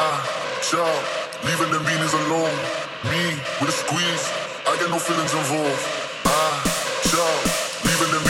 Nah, chill, leaving them beanies alone. Me with a squeeze, I get no feelings involved. Ah, chill, leaving them.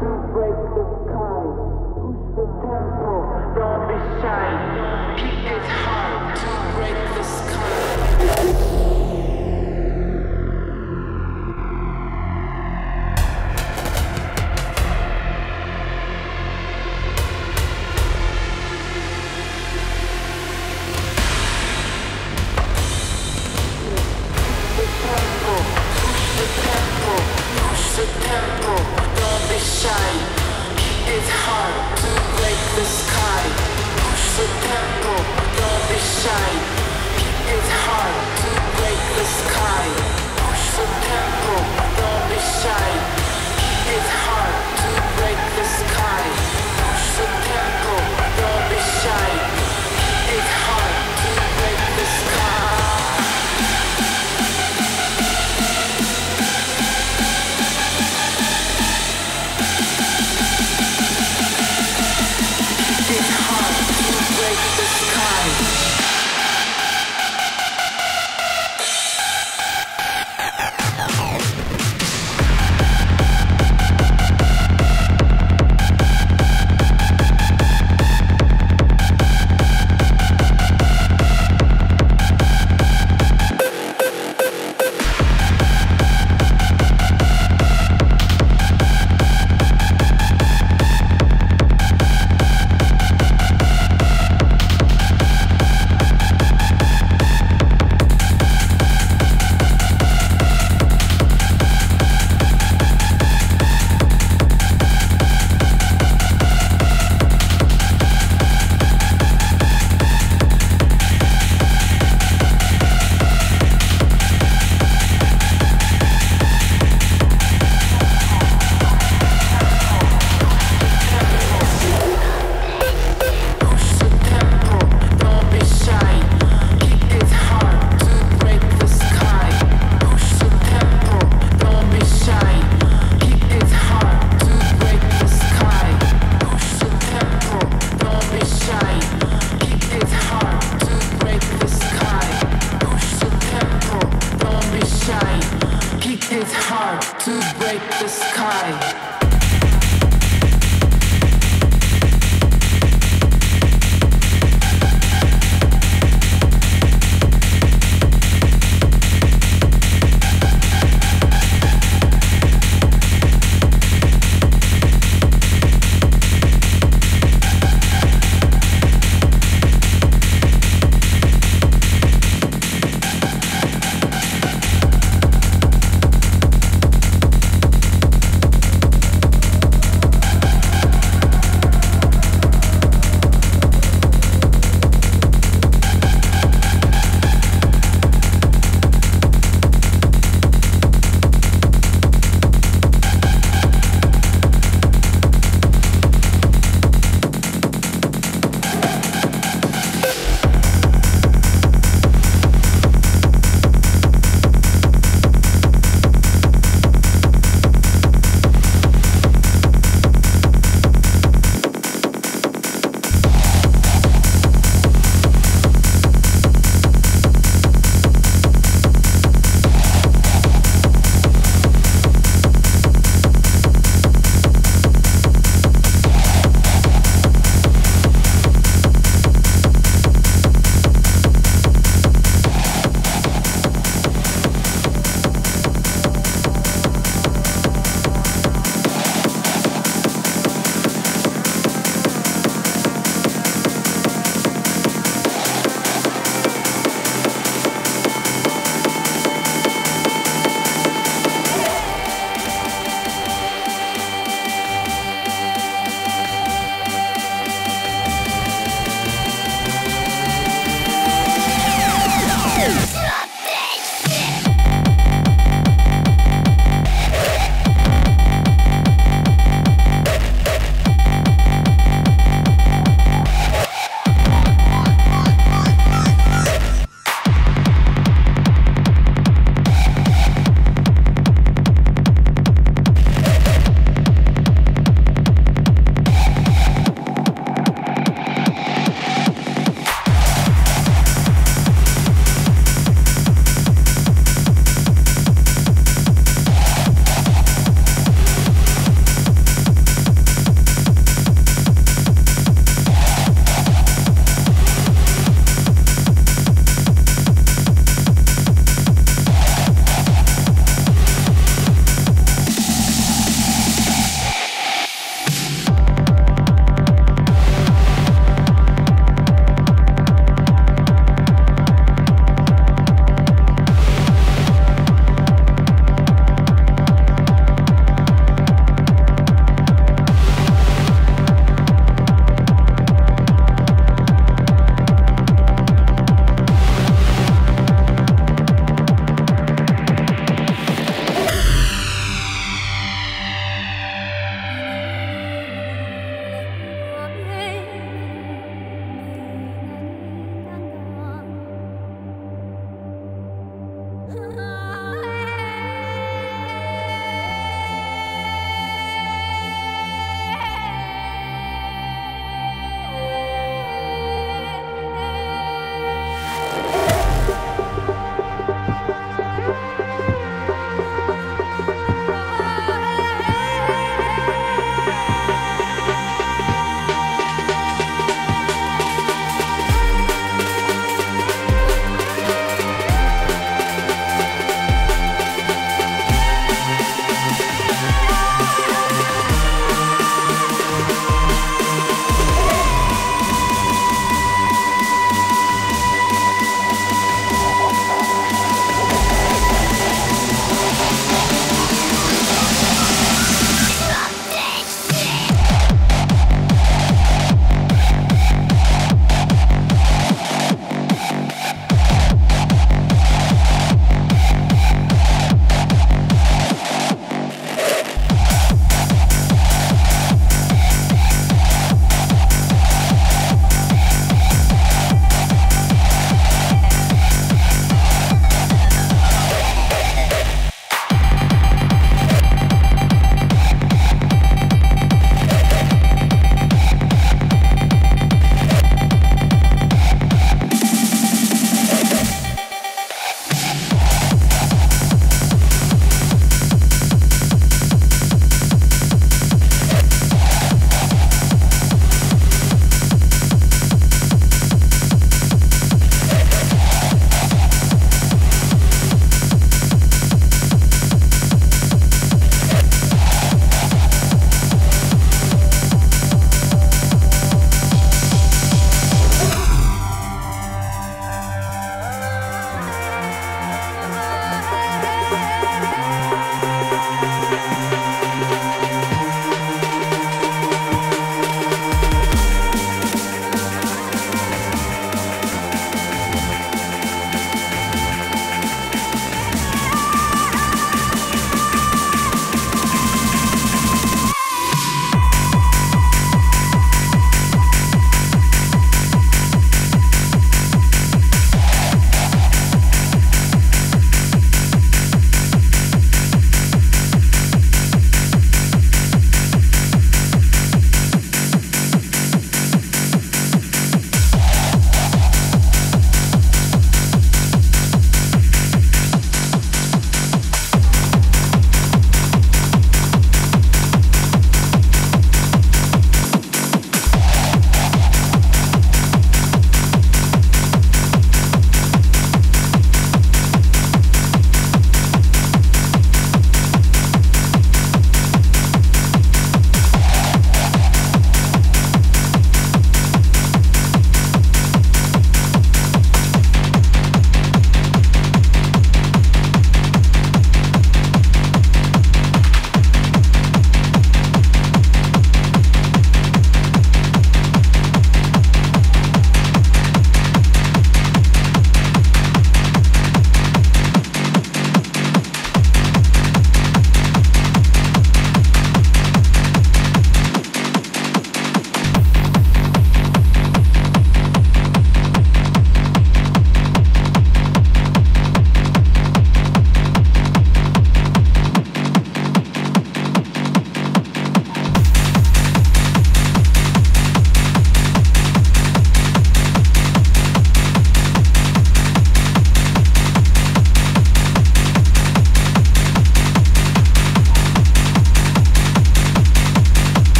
two, three.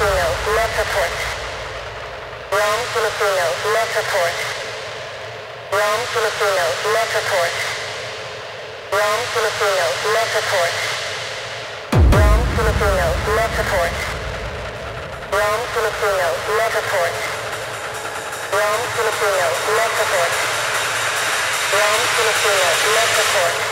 Filipino, Metroport. Rome, Filipino, Metroport. Rome, Filipino, Metroport. Rome, Filipino, Metroport. Rome, Filipino, Metroport. Rome, Filipino, Metroport. Rome, Filipino, Metroport. Rome, Filipino, Metroport.